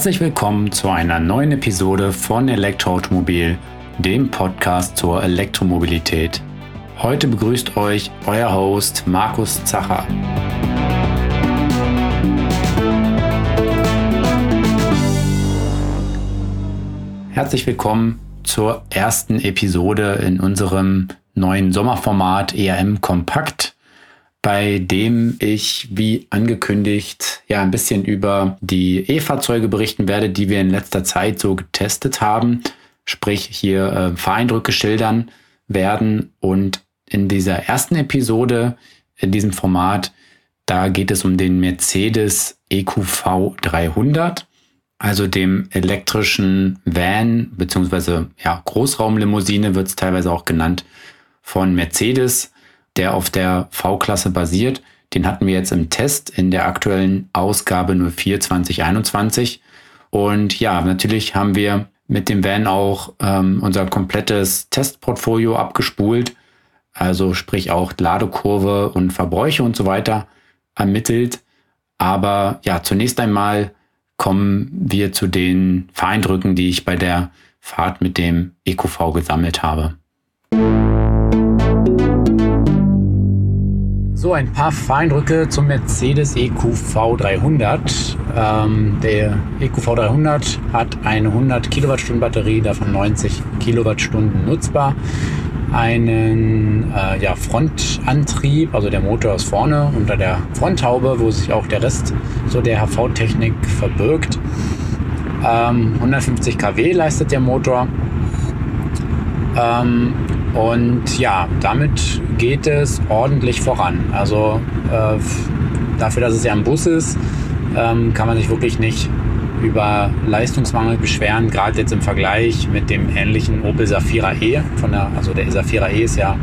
Herzlich willkommen zu einer neuen Episode von Elektroautomobil, dem Podcast zur Elektromobilität. Heute begrüßt euch euer Host Markus Zacher. Herzlich willkommen zur ersten Episode in unserem neuen Sommerformat ERM Kompakt bei dem ich, wie angekündigt, ja ein bisschen über die E-Fahrzeuge berichten werde, die wir in letzter Zeit so getestet haben, sprich hier äh, Fahreindrücke schildern werden. Und in dieser ersten Episode, in diesem Format, da geht es um den Mercedes EQV 300, also dem elektrischen Van beziehungsweise ja, Großraumlimousine wird es teilweise auch genannt von Mercedes der auf der V-Klasse basiert. Den hatten wir jetzt im Test in der aktuellen Ausgabe 04 2021. Und ja, natürlich haben wir mit dem Van auch ähm, unser komplettes Testportfolio abgespult. Also sprich auch Ladekurve und Verbräuche und so weiter ermittelt. Aber ja, zunächst einmal kommen wir zu den Fahreindrücken, die ich bei der Fahrt mit dem EQV gesammelt habe. So, ein paar Feindrücke zum Mercedes EQV 300. Ähm, der EQV 300 hat eine 100 Kilowattstunden Batterie, davon 90 Kilowattstunden nutzbar. Einen äh, ja, Frontantrieb, also der Motor ist vorne unter der Fronthaube, wo sich auch der Rest so der HV-Technik verbirgt. Ähm, 150 kW leistet der Motor. Ähm, und ja, damit geht es ordentlich voran. Also äh, dafür, dass es ja ein Bus ist, ähm, kann man sich wirklich nicht über Leistungsmangel beschweren, gerade jetzt im Vergleich mit dem ähnlichen Opel Safira E. Von der, also der Safira E ist ja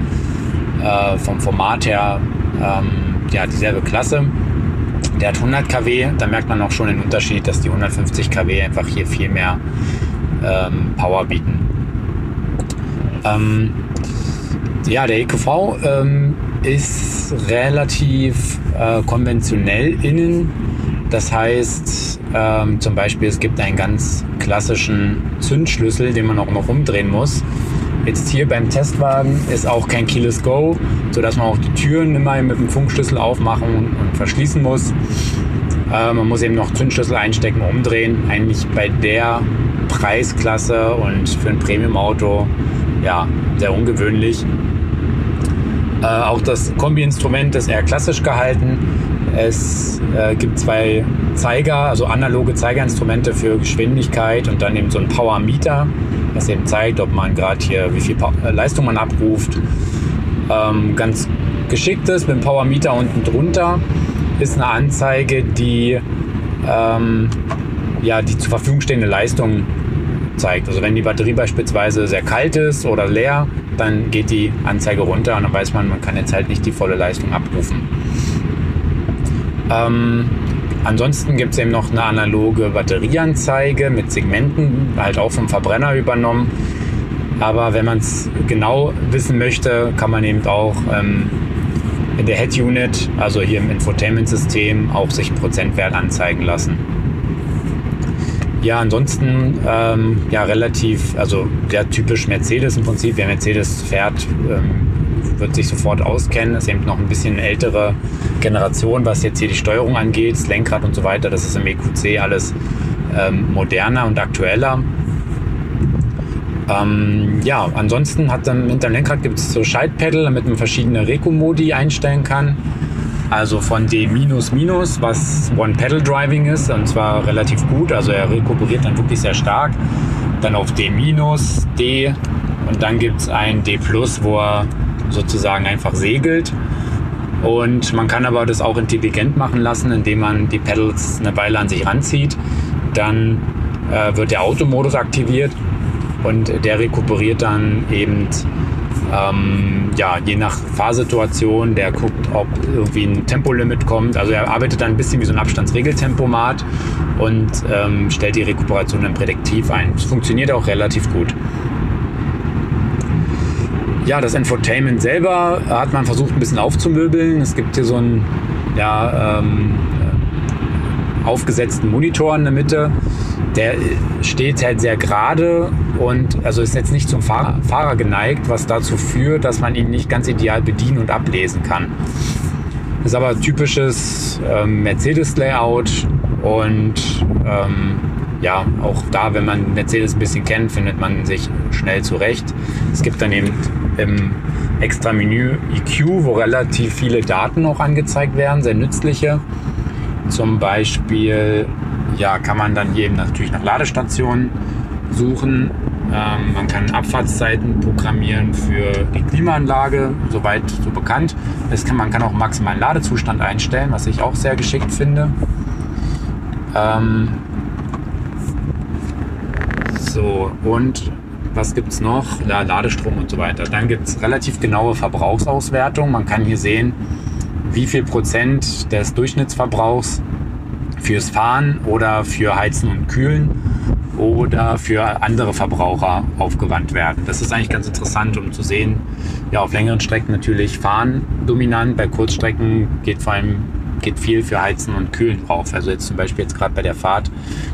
äh, vom Format her ähm, ja, dieselbe Klasse. Der hat 100 kW, da merkt man auch schon den Unterschied, dass die 150 kW einfach hier viel mehr ähm, Power bieten. Ähm, ja, der EQV ähm, ist relativ äh, konventionell innen. Das heißt, ähm, zum Beispiel, es gibt einen ganz klassischen Zündschlüssel, den man auch noch umdrehen muss. Jetzt hier beim Testwagen ist auch kein Keyless Go, sodass man auch die Türen immer mit dem Funkschlüssel aufmachen und verschließen muss. Äh, man muss eben noch Zündschlüssel einstecken, umdrehen. Eigentlich bei der Preisklasse und für ein Premium-Auto ja, sehr ungewöhnlich. Äh, auch das Kombi-Instrument ist eher klassisch gehalten. Es äh, gibt zwei Zeiger, also analoge Zeigerinstrumente für Geschwindigkeit und dann eben so ein Power-Meter, das eben zeigt, ob man gerade hier, wie viel äh, Leistung man abruft. Ähm, ganz geschickt ist mit dem Power-Meter unten drunter ist eine Anzeige, die ähm, ja, die zur Verfügung stehende Leistung zeigt. Also wenn die Batterie beispielsweise sehr kalt ist oder leer, dann geht die Anzeige runter und dann weiß man, man kann jetzt halt nicht die volle Leistung abrufen. Ähm, ansonsten gibt es eben noch eine analoge Batterieanzeige mit Segmenten, halt auch vom Verbrenner übernommen. Aber wenn man es genau wissen möchte, kann man eben auch ähm, in der Head Unit, also hier im Infotainment-System, auch sich Prozentwert anzeigen lassen. Ja, ansonsten ähm, ja relativ, also sehr typisch Mercedes im Prinzip. Wer Mercedes fährt, ähm, wird sich sofort auskennen. Ist eben noch ein bisschen ältere Generation, was jetzt hier die Steuerung angeht, das Lenkrad und so weiter. Das ist im EQC alles ähm, moderner und aktueller. Ähm, ja, ansonsten hat dann hinter dem Lenkrad gibt es so Schaltpedal, damit man verschiedene Reco-Modi einstellen kann. Also von D was One-Pedal-Driving ist, und zwar relativ gut. Also er rekuperiert dann wirklich sehr stark. Dann auf D-, D und dann gibt es ein D+, wo er sozusagen einfach segelt. Und man kann aber das auch intelligent machen lassen, indem man die Pedals eine Weile an sich ranzieht. Dann äh, wird der Automodus aktiviert und der rekuperiert dann eben ähm, ja, je nach Fahrsituation, der guckt, ob irgendwie ein Tempolimit kommt. Also er arbeitet dann ein bisschen wie so ein Abstandsregeltempomat und ähm, stellt die Rekuperation dann prädiktiv ein. Es funktioniert auch relativ gut. Ja, das Infotainment selber hat man versucht ein bisschen aufzumöbeln. Es gibt hier so ein ja, ähm, aufgesetzten Monitor in der Mitte. Der steht halt sehr gerade und also ist jetzt nicht zum Fahrer, geneigt, was dazu führt, dass man ihn nicht ganz ideal bedienen und ablesen kann. Ist aber typisches ähm, Mercedes-Layout und ähm, ja, auch da, wenn man Mercedes ein bisschen kennt, findet man sich schnell zurecht. Es gibt dann eben im extra Menü EQ, wo relativ viele Daten auch angezeigt werden, sehr nützliche. Zum Beispiel ja, kann man dann hier eben natürlich nach Ladestationen suchen. Ähm, man kann Abfahrtszeiten programmieren für die Klimaanlage, soweit so bekannt. Das kann, man kann auch maximalen Ladezustand einstellen, was ich auch sehr geschickt finde. Ähm, so, und was gibt es noch? Ja, Ladestrom und so weiter. Dann gibt es relativ genaue Verbrauchsauswertung. Man kann hier sehen, wie viel Prozent des Durchschnittsverbrauchs fürs Fahren oder für Heizen und Kühlen oder für andere Verbraucher aufgewandt werden. Das ist eigentlich ganz interessant, um zu sehen, ja, auf längeren Strecken natürlich Fahren dominant, bei Kurzstrecken geht vor allem geht viel für Heizen und Kühlen drauf. Also jetzt zum Beispiel jetzt gerade bei der Fahrt,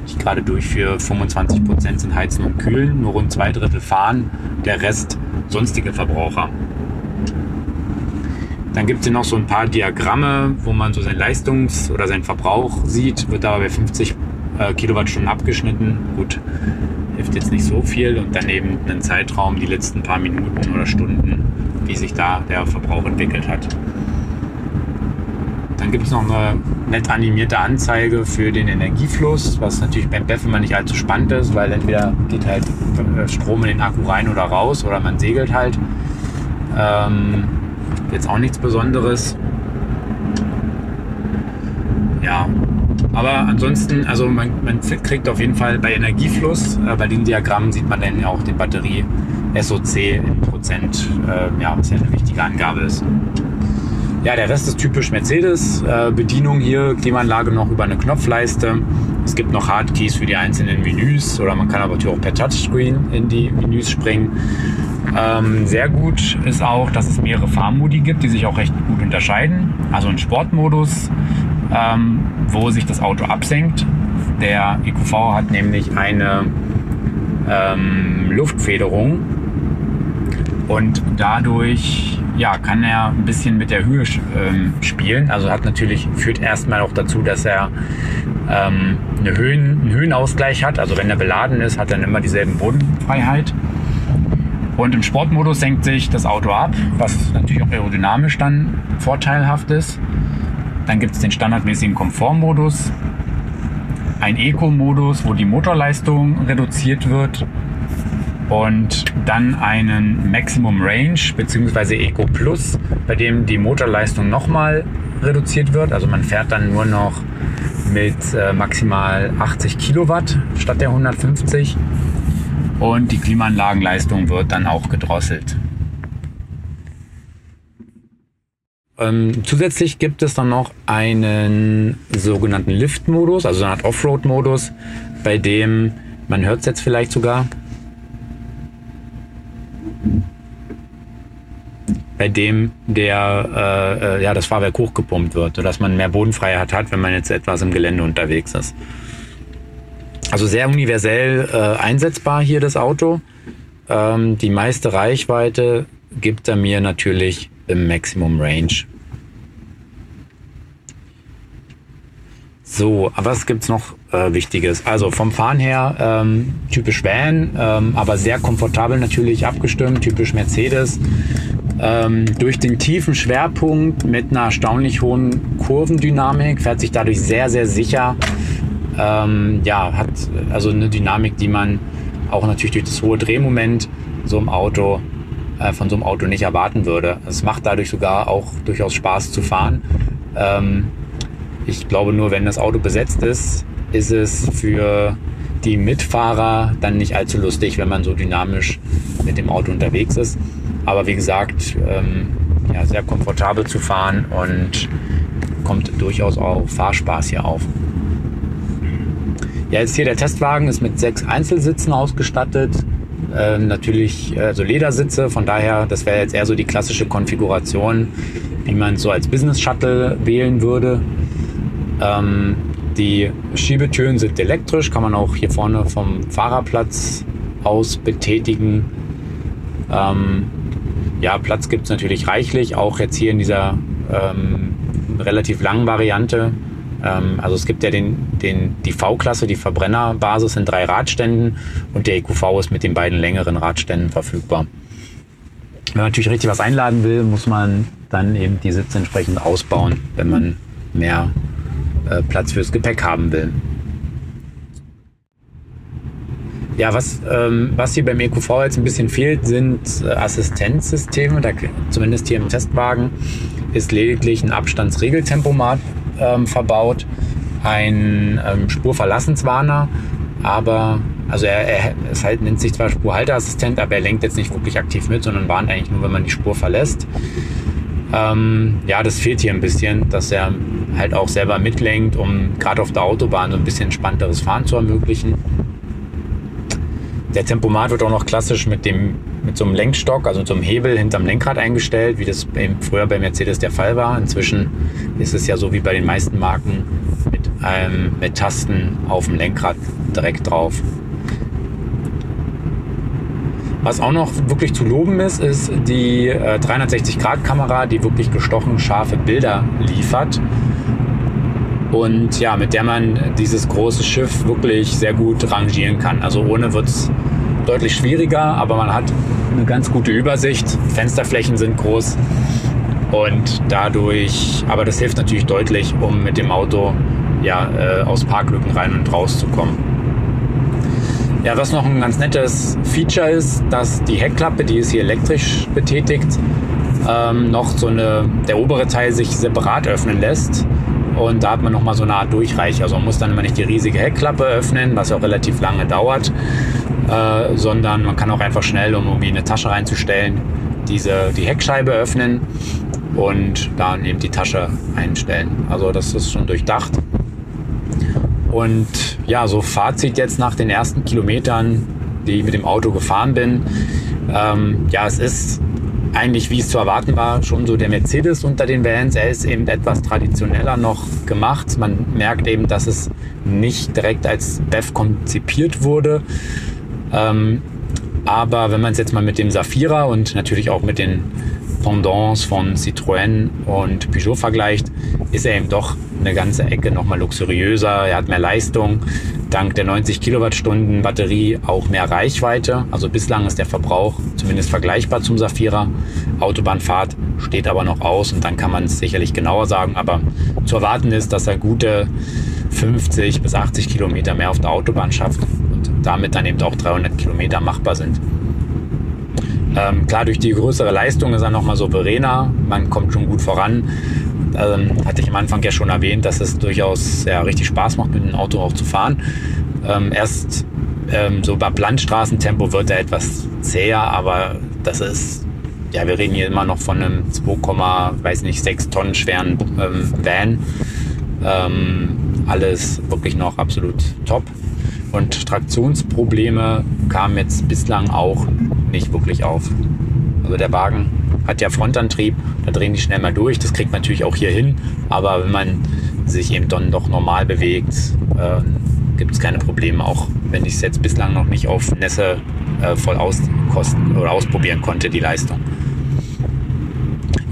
die ich gerade durchführe, 25 Prozent sind Heizen und Kühlen, nur rund zwei Drittel fahren, der Rest sonstige Verbraucher. Dann gibt es noch so ein paar Diagramme, wo man so seinen Leistungs- oder seinen Verbrauch sieht, wird aber bei 50 äh, Kilowattstunden abgeschnitten. Gut, hilft jetzt nicht so viel. Und daneben einen Zeitraum, die letzten paar Minuten oder Stunden, wie sich da der Verbrauch entwickelt hat. Dann gibt es noch eine nett animierte Anzeige für den Energiefluss, was natürlich beim BEF immer nicht allzu spannend ist, weil entweder geht halt äh, Strom in den Akku rein oder raus oder man segelt halt. Ähm, jetzt auch nichts Besonderes. Ja, aber ansonsten, also man, man, kriegt auf jeden Fall bei Energiefluss, äh, bei den Diagrammen sieht man dann ja auch die Batterie SOC in Prozent, äh, ja, was ja eine wichtige Angabe ist. Ja, der Rest ist typisch Mercedes. Äh, Bedienung hier, Klimaanlage noch über eine Knopfleiste. Es gibt noch Hardkeys für die einzelnen Menüs oder man kann aber auch per Touchscreen in die Menüs springen. Ähm, sehr gut ist auch, dass es mehrere Fahrmodi gibt, die sich auch recht gut unterscheiden. Also ein Sportmodus, ähm, wo sich das Auto absenkt. Der EQV hat nämlich eine ähm, Luftfederung und dadurch ja, kann er ein bisschen mit der Höhe ähm, spielen. Also hat natürlich, führt erstmal auch dazu, dass er ähm, eine Höhen, einen Höhenausgleich hat. Also wenn er beladen ist, hat er dann immer dieselben Bodenfreiheit. Und im Sportmodus senkt sich das Auto ab, was natürlich auch aerodynamisch dann vorteilhaft ist. Dann gibt es den standardmäßigen Komfortmodus, ein Eco-Modus, wo die Motorleistung reduziert wird und dann einen Maximum Range bzw. Eco Plus, bei dem die Motorleistung nochmal reduziert wird. Also man fährt dann nur noch mit äh, maximal 80 Kilowatt statt der 150 und die Klimaanlagenleistung wird dann auch gedrosselt. Ähm, zusätzlich gibt es dann noch einen sogenannten Lift-Modus, also eine Art Offroad-Modus, bei dem, man hört es jetzt vielleicht sogar, bei dem der, äh, äh, ja, das Fahrwerk hochgepumpt wird, sodass man mehr Bodenfreiheit hat, wenn man jetzt etwas im Gelände unterwegs ist. Also sehr universell äh, einsetzbar hier das Auto. Ähm, die meiste Reichweite gibt er mir natürlich im Maximum Range. So, was gibt's noch äh, Wichtiges? Also vom Fahren her ähm, typisch Van, ähm, aber sehr komfortabel natürlich abgestimmt, typisch Mercedes. Ähm, durch den tiefen Schwerpunkt mit einer erstaunlich hohen Kurvendynamik fährt sich dadurch sehr, sehr sicher. Ähm, ja, hat also eine Dynamik, die man auch natürlich durch das hohe Drehmoment so im Auto äh, von so einem Auto nicht erwarten würde. Es macht dadurch sogar auch durchaus Spaß zu fahren. Ähm, ich glaube nur, wenn das Auto besetzt ist, ist es für die Mitfahrer dann nicht allzu lustig, wenn man so dynamisch mit dem Auto unterwegs ist. Aber wie gesagt, ähm, ja, sehr komfortabel zu fahren und kommt durchaus auch Fahrspaß hier auf. Ja, jetzt hier der Testwagen ist mit sechs Einzelsitzen ausgestattet. Ähm, natürlich also Ledersitze, von daher, das wäre jetzt eher so die klassische Konfiguration, wie man so als Business Shuttle wählen würde. Ähm, Die Schiebetüren sind elektrisch, kann man auch hier vorne vom Fahrerplatz aus betätigen. Ähm, ja, Platz gibt es natürlich reichlich, auch jetzt hier in dieser ähm, relativ langen Variante. Ähm, also es gibt ja den, den, die V-Klasse, die Verbrennerbasis in drei Radständen und der EQV ist mit den beiden längeren Radständen verfügbar. Wenn man natürlich richtig was einladen will, muss man dann eben die Sitze entsprechend ausbauen, wenn man mehr äh, Platz fürs Gepäck haben will. Ja, was, ähm, was hier beim EQV jetzt ein bisschen fehlt, sind äh, Assistenzsysteme. Da, zumindest hier im Testwagen ist lediglich ein Abstandsregeltempomat ähm, verbaut, ein ähm, Spurverlassenswarner, aber also er, er es halt, nennt sich zwar Spurhalteassistent, aber er lenkt jetzt nicht wirklich aktiv mit, sondern warnt eigentlich nur, wenn man die Spur verlässt. Ähm, ja, das fehlt hier ein bisschen, dass er halt auch selber mitlenkt, um gerade auf der Autobahn so ein bisschen entspannteres Fahren zu ermöglichen. Der Tempomat wird auch noch klassisch mit, dem, mit so einem Lenkstock, also mit so einem Hebel hinterm Lenkrad eingestellt, wie das früher bei Mercedes der Fall war. Inzwischen ist es ja so wie bei den meisten Marken mit, ähm, mit Tasten auf dem Lenkrad direkt drauf. Was auch noch wirklich zu loben ist, ist die äh, 360-Grad-Kamera, die wirklich gestochen scharfe Bilder liefert. Und ja, mit der man dieses große Schiff wirklich sehr gut rangieren kann. Also ohne wird es deutlich schwieriger, aber man hat eine ganz gute Übersicht. Fensterflächen sind groß und dadurch, aber das hilft natürlich deutlich, um mit dem Auto ja, äh, aus Parklücken rein und raus zu kommen. Ja, was noch ein ganz nettes Feature ist, dass die Heckklappe, die ist hier elektrisch betätigt, ähm, noch so eine, der obere Teil sich separat öffnen lässt. Und da hat man nochmal so eine Art Durchreich. Also man muss dann immer nicht die riesige Heckklappe öffnen, was auch relativ lange dauert, äh, sondern man kann auch einfach schnell, um irgendwie eine Tasche reinzustellen, diese, die Heckscheibe öffnen und dann eben die Tasche einstellen. Also das ist schon durchdacht. Und ja, so Fazit jetzt nach den ersten Kilometern, die ich mit dem Auto gefahren bin. Ähm, ja, es ist eigentlich, wie es zu erwarten war, schon so der Mercedes unter den Vans. Er ist eben etwas traditioneller noch gemacht. Man merkt eben, dass es nicht direkt als BEV konzipiert wurde. Ähm, aber wenn man es jetzt mal mit dem Safira und natürlich auch mit den Pendants von Citroën und Peugeot vergleicht, ist er eben doch eine ganze Ecke nochmal luxuriöser. Er hat mehr Leistung, dank der 90 Kilowattstunden Batterie auch mehr Reichweite. Also bislang ist der Verbrauch zumindest vergleichbar zum Safira. Autobahnfahrt steht aber noch aus und dann kann man es sicherlich genauer sagen. Aber zu erwarten ist, dass er gute 50 bis 80 Kilometer mehr auf der Autobahn schafft und damit dann eben auch 300 Kilometer machbar sind. Ähm, klar, durch die größere Leistung ist er nochmal souveräner. Man kommt schon gut voran. Ähm, hatte ich am Anfang ja schon erwähnt, dass es durchaus ja, richtig Spaß macht, mit dem Auto auch zu fahren. Ähm, erst ähm, so bei Landstraßentempo wird er etwas zäher, aber das ist, ja, wir reden hier immer noch von einem 2,6 Tonnen schweren ähm, Van. Ähm, alles wirklich noch absolut top. Und Traktionsprobleme kamen jetzt bislang auch nicht wirklich auf. Also der Wagen hat ja Frontantrieb, da drehen die schnell mal durch. Das kriegt man natürlich auch hier hin. Aber wenn man sich eben dann doch normal bewegt, äh, gibt es keine Probleme. Auch wenn ich es jetzt bislang noch nicht auf Nässe äh, voll auskosten oder ausprobieren konnte, die Leistung.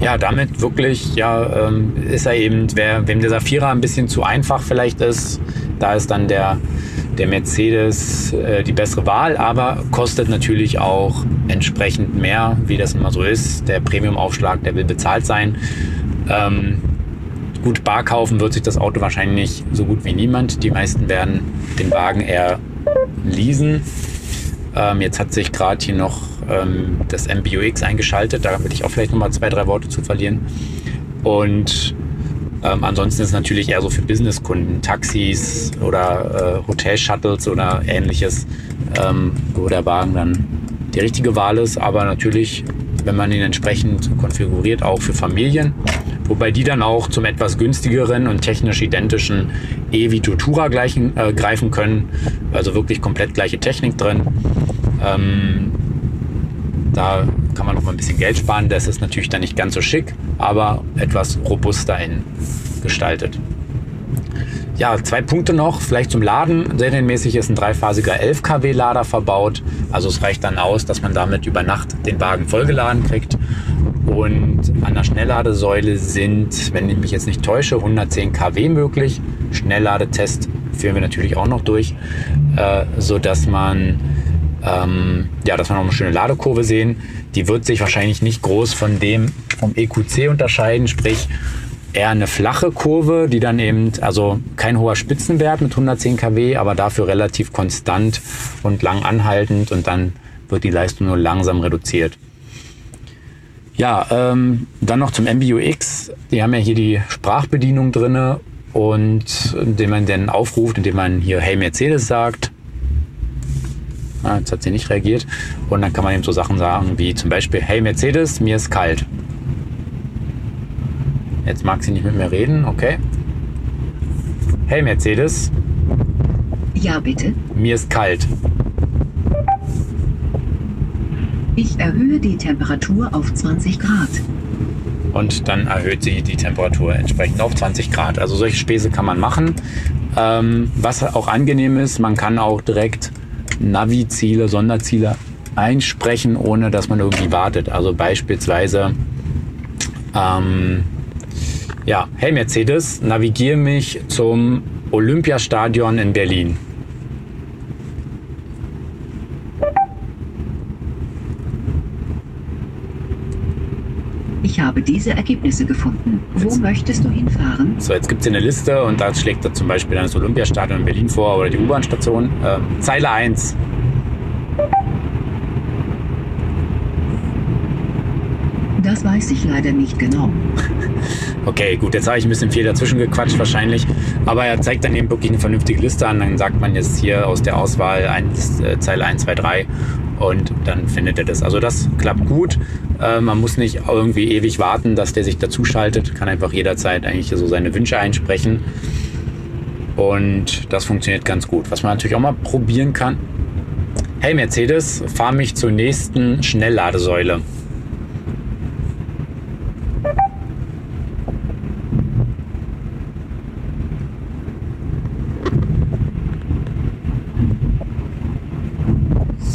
Ja, damit wirklich, ja, ähm, ist er eben, wer, wem der Safira ein bisschen zu einfach vielleicht ist, da ist dann der der Mercedes äh, die bessere Wahl, aber kostet natürlich auch entsprechend mehr, wie das immer so ist. Der Premium-Aufschlag, der will bezahlt sein. Ähm, gut, bar kaufen wird sich das Auto wahrscheinlich so gut wie niemand. Die meisten werden den Wagen eher leasen. Ähm, jetzt hat sich gerade hier noch ähm, das MBUX eingeschaltet. Da will ich auch vielleicht nochmal zwei, drei Worte zu verlieren. Und ähm, ansonsten ist natürlich eher so für Businesskunden, Taxis oder äh, Hotel-Shuttles oder ähnliches, ähm, wo der Wagen dann die richtige Wahl ist. Aber natürlich, wenn man ihn entsprechend konfiguriert, auch für Familien. Wobei die dann auch zum etwas günstigeren und technisch identischen E-Vito Tura äh, greifen können. Also wirklich komplett gleiche Technik drin. Ähm, da kann man noch mal ein bisschen Geld sparen. Das ist natürlich dann nicht ganz so schick, aber etwas robuster in gestaltet. ja, zwei Punkte noch, vielleicht zum Laden. Serienmäßig ist ein dreiphasiger 11 kW Lader verbaut. Also es reicht dann aus, dass man damit über Nacht den Wagen vollgeladen kriegt. Und an der Schnellladesäule sind, wenn ich mich jetzt nicht täusche, 110 kW möglich. Schnellladetest führen wir natürlich auch noch durch, äh, so dass man ähm, ja, dass wir noch eine schöne Ladekurve sehen. Die wird sich wahrscheinlich nicht groß von dem vom EQC unterscheiden, sprich eher eine flache Kurve, die dann eben, also kein hoher Spitzenwert mit 110 kW, aber dafür relativ konstant und lang anhaltend und dann wird die Leistung nur langsam reduziert. Ja, ähm, dann noch zum MBUX. Die haben ja hier die Sprachbedienung drinne und indem man dann aufruft, indem man hier Hey Mercedes sagt. Ah, jetzt hat sie nicht reagiert. Und dann kann man eben so Sachen sagen wie zum Beispiel Hey Mercedes, mir ist kalt. Jetzt mag sie nicht mit mir reden, okay. Hey Mercedes. Ja, bitte. Mir ist kalt. Ich erhöhe die Temperatur auf 20 Grad. Und dann erhöht sie die Temperatur entsprechend auf 20 Grad. Also solche Späße kann man machen. Ähm, was auch angenehm ist, man kann auch direkt Navi-Ziele, Sonderziele einsprechen, ohne dass man irgendwie wartet. Also beispielsweise ähm, ja, hey Mercedes, navigiere mich zum Olympiastadion in Berlin. Ich habe diese Ergebnisse gefunden. Wo jetzt, möchtest du hinfahren? So, jetzt gibt es eine Liste und da schlägt er zum Beispiel das Olympiastadion in Berlin vor oder die U-Bahn-Station. Äh, Zeile 1. Das weiß ich leider nicht genau. Okay, gut, jetzt habe ich ein bisschen viel dazwischen gequatscht wahrscheinlich, aber er zeigt dann eben wirklich eine vernünftige Liste an. Dann sagt man jetzt hier aus der Auswahl 1, äh, Zeile 1, 2, 3 und dann findet er das. Also das klappt gut. Äh, man muss nicht irgendwie ewig warten, dass der sich dazuschaltet. Kann einfach jederzeit eigentlich so seine Wünsche einsprechen. Und das funktioniert ganz gut. Was man natürlich auch mal probieren kann. Hey Mercedes, fahr mich zur nächsten Schnellladesäule.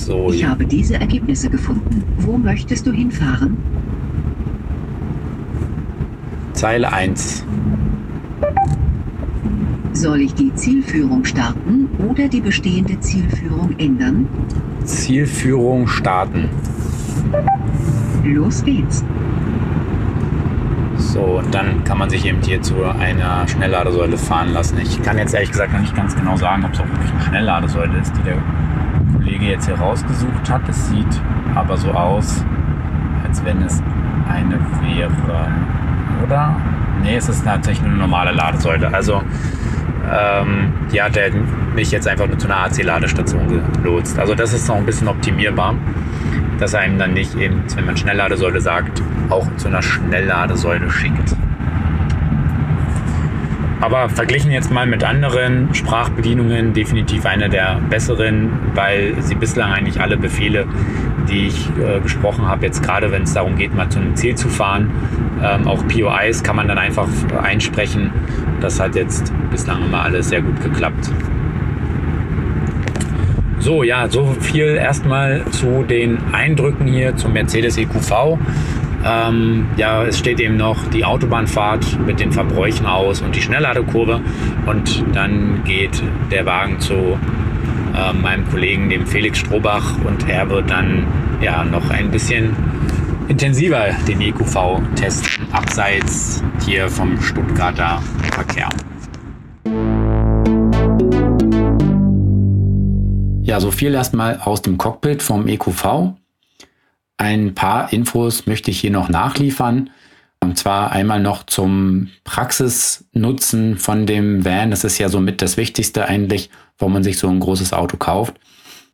So, ich habe diese Ergebnisse gefunden. Wo möchtest du hinfahren? Zeile 1. Soll ich die Zielführung starten oder die bestehende Zielführung ändern? Zielführung starten. Los geht's. So, und dann kann man sich eben hier zu einer Schnellladesäule fahren lassen. Ich kann jetzt ehrlich gesagt noch nicht ganz genau sagen, ob es auch wirklich eine Schnellladesäule ist, die der Kollege jetzt hier rausgesucht hat. Es sieht aber so aus, als wenn es eine wäre. Oder? Nee, es ist tatsächlich eine normale Ladesäule. Also ähm, hier hat er mich jetzt einfach nur zu einer AC-Ladestation gelotst. Also das ist noch ein bisschen optimierbar, dass er einem dann nicht eben, wenn man Schnellladesäule sagt, auch zu einer Schnellladesäule schickt. Aber verglichen jetzt mal mit anderen Sprachbedienungen definitiv eine der besseren, weil sie bislang eigentlich alle Befehle, die ich äh, gesprochen habe, jetzt gerade wenn es darum geht, mal zu einem Ziel zu fahren, ähm, auch POIs kann man dann einfach einsprechen. Das hat jetzt bislang immer alles sehr gut geklappt. So, ja, so viel erstmal zu den Eindrücken hier zum Mercedes EQV. Ähm, ja, es steht eben noch die Autobahnfahrt mit den Verbräuchen aus und die Schnellladekurve. Und dann geht der Wagen zu äh, meinem Kollegen, dem Felix Strohbach, und er wird dann ja noch ein bisschen intensiver den EQV testen, abseits hier vom Stuttgarter Verkehr. Ja, so viel erstmal aus dem Cockpit vom EQV. Ein paar Infos möchte ich hier noch nachliefern. Und zwar einmal noch zum Praxisnutzen von dem Van. Das ist ja somit das Wichtigste eigentlich, warum man sich so ein großes Auto kauft.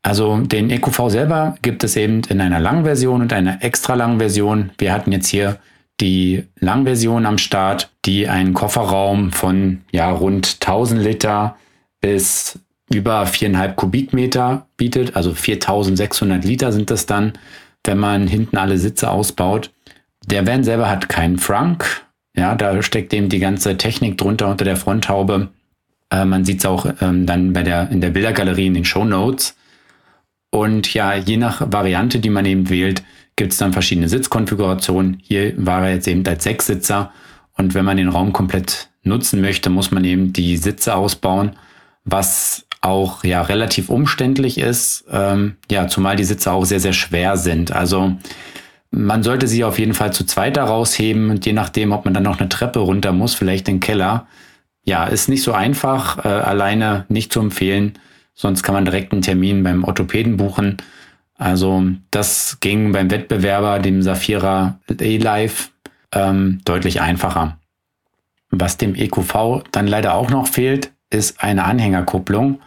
Also den EQV selber gibt es eben in einer langen Version und einer extra langen Version. Wir hatten jetzt hier die Langversion am Start, die einen Kofferraum von ja, rund 1000 Liter bis über 4,5 Kubikmeter bietet. Also 4600 Liter sind das dann wenn man hinten alle Sitze ausbaut. Der Van selber hat keinen Frank. Ja, da steckt eben die ganze Technik drunter unter der Fronthaube. Äh, man sieht es auch ähm, dann bei der, in der Bildergalerie in den Show Notes. Und ja, je nach Variante, die man eben wählt, gibt es dann verschiedene Sitzkonfigurationen. Hier war er jetzt eben als Sechssitzer. Und wenn man den Raum komplett nutzen möchte, muss man eben die Sitze ausbauen, was auch ja relativ umständlich ist. Ähm, ja, zumal die Sitze auch sehr, sehr schwer sind. Also man sollte sie auf jeden Fall zu zweit da rausheben und je nachdem, ob man dann noch eine Treppe runter muss, vielleicht den Keller. Ja, ist nicht so einfach, äh, alleine nicht zu empfehlen. Sonst kann man direkt einen Termin beim Orthopäden buchen. Also das ging beim Wettbewerber, dem Safira A-Live, ähm, deutlich einfacher. Was dem EQV dann leider auch noch fehlt, ist eine Anhängerkupplung.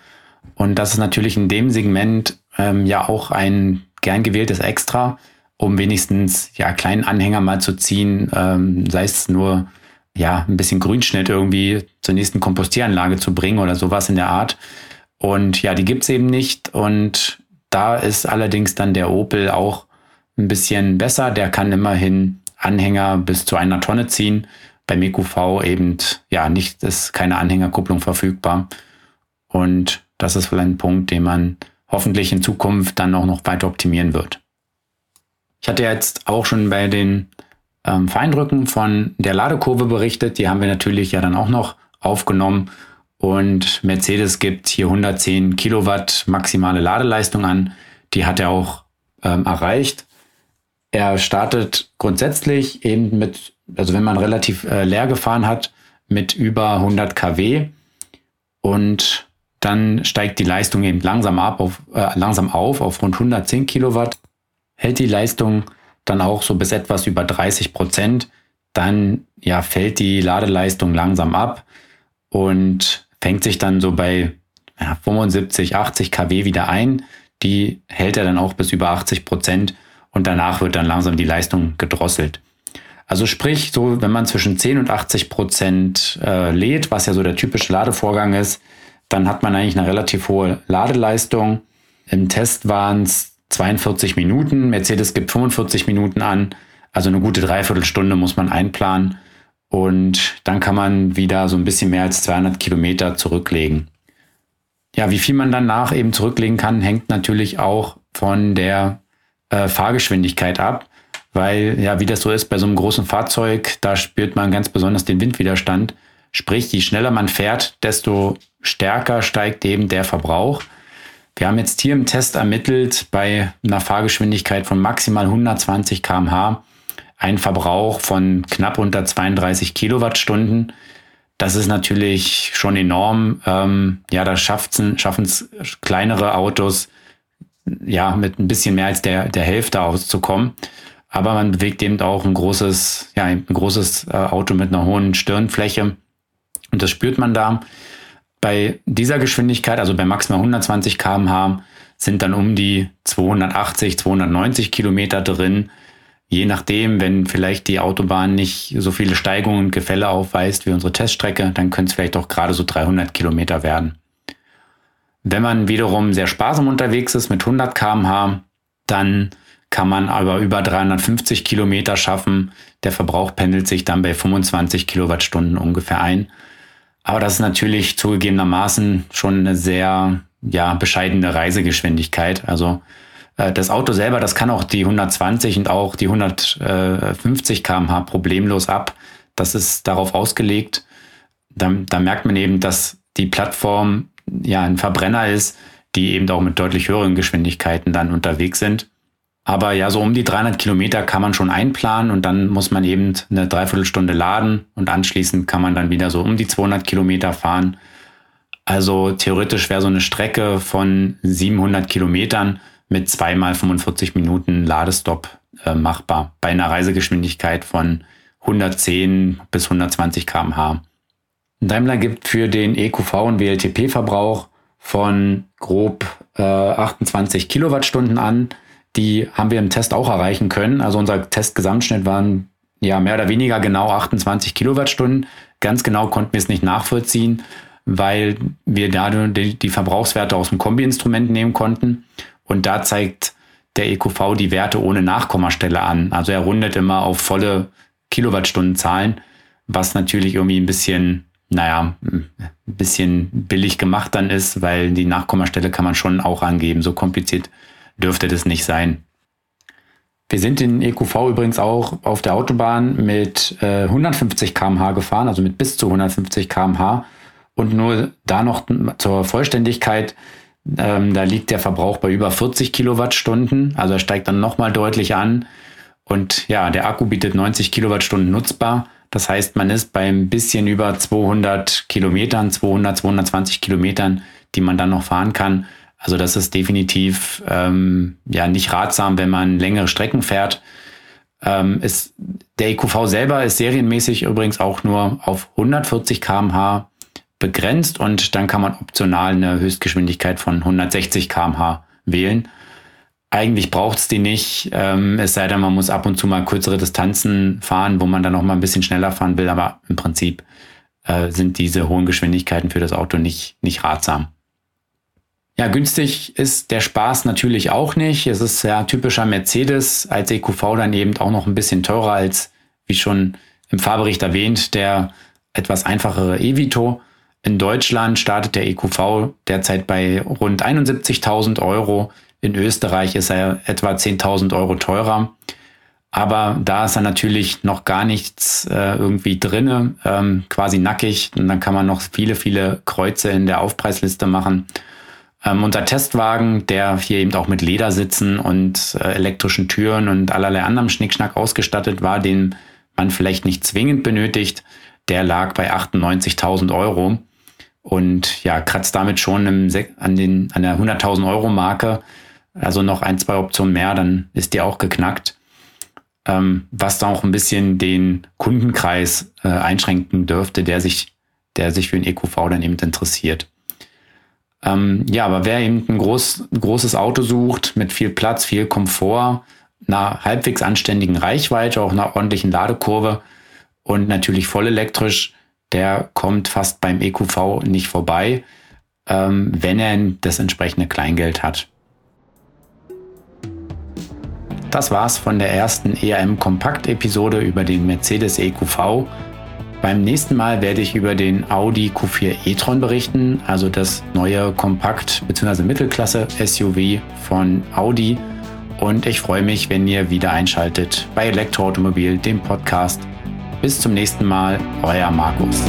Und das ist natürlich in dem Segment ähm, ja auch ein gern gewähltes Extra, um wenigstens ja kleinen Anhänger mal zu ziehen, ähm, sei es nur ja ein bisschen Grünschnitt irgendwie zur nächsten Kompostieranlage zu bringen oder sowas in der Art. Und ja, die gibt's eben nicht. Und da ist allerdings dann der Opel auch ein bisschen besser. Der kann immerhin Anhänger bis zu einer Tonne ziehen. Beim EQV eben ja nicht, ist keine Anhängerkupplung verfügbar. Und das ist vielleicht ein Punkt, den man hoffentlich in Zukunft dann auch noch weiter optimieren wird. Ich hatte jetzt auch schon bei den ähm, Feindrücken von der Ladekurve berichtet. Die haben wir natürlich ja dann auch noch aufgenommen. Und Mercedes gibt hier 110 Kilowatt maximale Ladeleistung an. Die hat er auch ähm, erreicht. Er startet grundsätzlich eben mit, also wenn man relativ äh, leer gefahren hat, mit über 100 kW und dann steigt die Leistung eben langsam ab auf, äh, langsam auf auf rund 110 Kilowatt, hält die Leistung dann auch so bis etwas über 30 Prozent, dann ja fällt die Ladeleistung langsam ab und fängt sich dann so bei ja, 75, 80 kW wieder ein. Die hält er dann auch bis über 80 Prozent und danach wird dann langsam die Leistung gedrosselt. Also sprich, so wenn man zwischen 10 und 80 Prozent äh, lädt, was ja so der typische Ladevorgang ist, dann hat man eigentlich eine relativ hohe Ladeleistung. Im Test waren es 42 Minuten, Mercedes gibt 45 Minuten an, also eine gute Dreiviertelstunde muss man einplanen und dann kann man wieder so ein bisschen mehr als 200 Kilometer zurücklegen. Ja, wie viel man danach eben zurücklegen kann, hängt natürlich auch von der äh, Fahrgeschwindigkeit ab, weil ja, wie das so ist bei so einem großen Fahrzeug, da spürt man ganz besonders den Windwiderstand. Sprich, je schneller man fährt, desto stärker steigt eben der Verbrauch. Wir haben jetzt hier im Test ermittelt bei einer Fahrgeschwindigkeit von maximal 120 km/h einen Verbrauch von knapp unter 32 Kilowattstunden. Das ist natürlich schon enorm. Ähm, ja, da schaffen es kleinere Autos ja, mit ein bisschen mehr als der, der Hälfte auszukommen. Aber man bewegt eben auch ein großes, ja, ein großes äh, Auto mit einer hohen Stirnfläche. Und das spürt man da. Bei dieser Geschwindigkeit, also bei maximal 120 km/h, sind dann um die 280, 290 Kilometer drin. Je nachdem, wenn vielleicht die Autobahn nicht so viele Steigungen und Gefälle aufweist wie unsere Teststrecke, dann können es vielleicht auch gerade so 300 Kilometer werden. Wenn man wiederum sehr sparsam unterwegs ist mit 100 kmh, dann kann man aber über 350 Kilometer schaffen. Der Verbrauch pendelt sich dann bei 25 Kilowattstunden ungefähr ein. Aber das ist natürlich zugegebenermaßen schon eine sehr ja, bescheidene Reisegeschwindigkeit. Also äh, das Auto selber, das kann auch die 120 und auch die 150 kmh problemlos ab. Das ist darauf ausgelegt. Da, da merkt man eben, dass die Plattform ja ein Verbrenner ist, die eben auch mit deutlich höheren Geschwindigkeiten dann unterwegs sind. Aber ja, so um die 300 Kilometer kann man schon einplanen und dann muss man eben eine Dreiviertelstunde laden und anschließend kann man dann wieder so um die 200 Kilometer fahren. Also theoretisch wäre so eine Strecke von 700 Kilometern mit zweimal 45 Minuten Ladestopp äh, machbar bei einer Reisegeschwindigkeit von 110 bis 120 kmh. Daimler gibt für den EQV und WLTP-Verbrauch von grob äh, 28 Kilowattstunden an. Die haben wir im Test auch erreichen können. Also unser Testgesamtschnitt waren ja mehr oder weniger genau 28 Kilowattstunden. Ganz genau konnten wir es nicht nachvollziehen, weil wir da die, die Verbrauchswerte aus dem Kombi-Instrument nehmen konnten. Und da zeigt der EQV die Werte ohne Nachkommastelle an. Also er rundet immer auf volle Kilowattstunde Zahlen, was natürlich irgendwie ein bisschen naja, ein bisschen billig gemacht dann ist, weil die Nachkommastelle kann man schon auch angeben. So kompliziert dürfte das nicht sein. Wir sind in EQV übrigens auch auf der Autobahn mit äh, 150 km/h gefahren, also mit bis zu 150 km/h. Und nur da noch zur Vollständigkeit, ähm, da liegt der Verbrauch bei über 40 Kilowattstunden, also er steigt dann nochmal deutlich an. Und ja, der Akku bietet 90 Kilowattstunden nutzbar. Das heißt, man ist beim bisschen über 200 Kilometern, 200, 220 Kilometern, die man dann noch fahren kann, also das ist definitiv ähm, ja nicht ratsam, wenn man längere Strecken fährt. Ähm, ist, der EQV selber ist serienmäßig übrigens auch nur auf 140 km/h begrenzt und dann kann man optional eine Höchstgeschwindigkeit von 160 km/h wählen. Eigentlich braucht es die nicht, ähm, es sei denn, man muss ab und zu mal kürzere Distanzen fahren, wo man dann noch mal ein bisschen schneller fahren will, aber im Prinzip äh, sind diese hohen Geschwindigkeiten für das Auto nicht, nicht ratsam. Ja, günstig ist der Spaß natürlich auch nicht. Es ist ja typischer Mercedes als EQV dann eben auch noch ein bisschen teurer als, wie schon im Fahrbericht erwähnt, der etwas einfachere Evito. In Deutschland startet der EQV derzeit bei rund 71.000 Euro. In Österreich ist er etwa 10.000 Euro teurer. Aber da ist er natürlich noch gar nichts äh, irgendwie drinne, ähm, quasi nackig. Und dann kann man noch viele, viele Kreuze in der Aufpreisliste machen. Ähm, unser Testwagen, der hier eben auch mit Ledersitzen und äh, elektrischen Türen und allerlei anderem Schnickschnack ausgestattet war, den man vielleicht nicht zwingend benötigt, der lag bei 98.000 Euro und ja, kratzt damit schon im, an, den, an der 100.000 Euro Marke. Also noch ein, zwei Optionen mehr, dann ist die auch geknackt. Ähm, was da auch ein bisschen den Kundenkreis äh, einschränken dürfte, der sich, der sich für den EQV dann eben interessiert. Ähm, ja, aber wer eben ein groß, großes Auto sucht mit viel Platz, viel Komfort, einer halbwegs anständigen Reichweite, auch einer ordentlichen Ladekurve und natürlich voll elektrisch, der kommt fast beim EQV nicht vorbei, ähm, wenn er das entsprechende Kleingeld hat. Das war's von der ersten ERM Kompakt-Episode über den Mercedes EQV. Beim nächsten Mal werde ich über den Audi Q4 e-tron berichten, also das neue Kompakt- bzw. Mittelklasse-SUV von Audi. Und ich freue mich, wenn ihr wieder einschaltet bei Elektroautomobil, dem Podcast. Bis zum nächsten Mal, euer Markus.